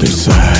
That's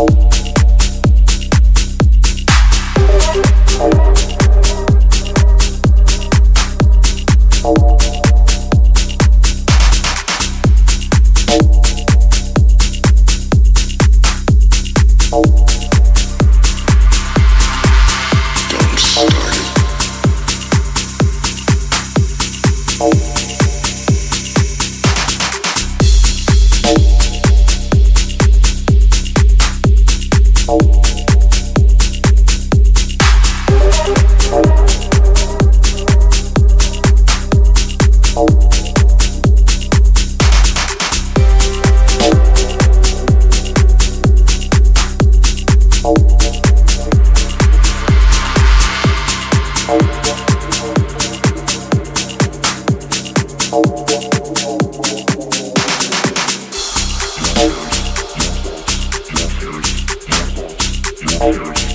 Oh. Bye.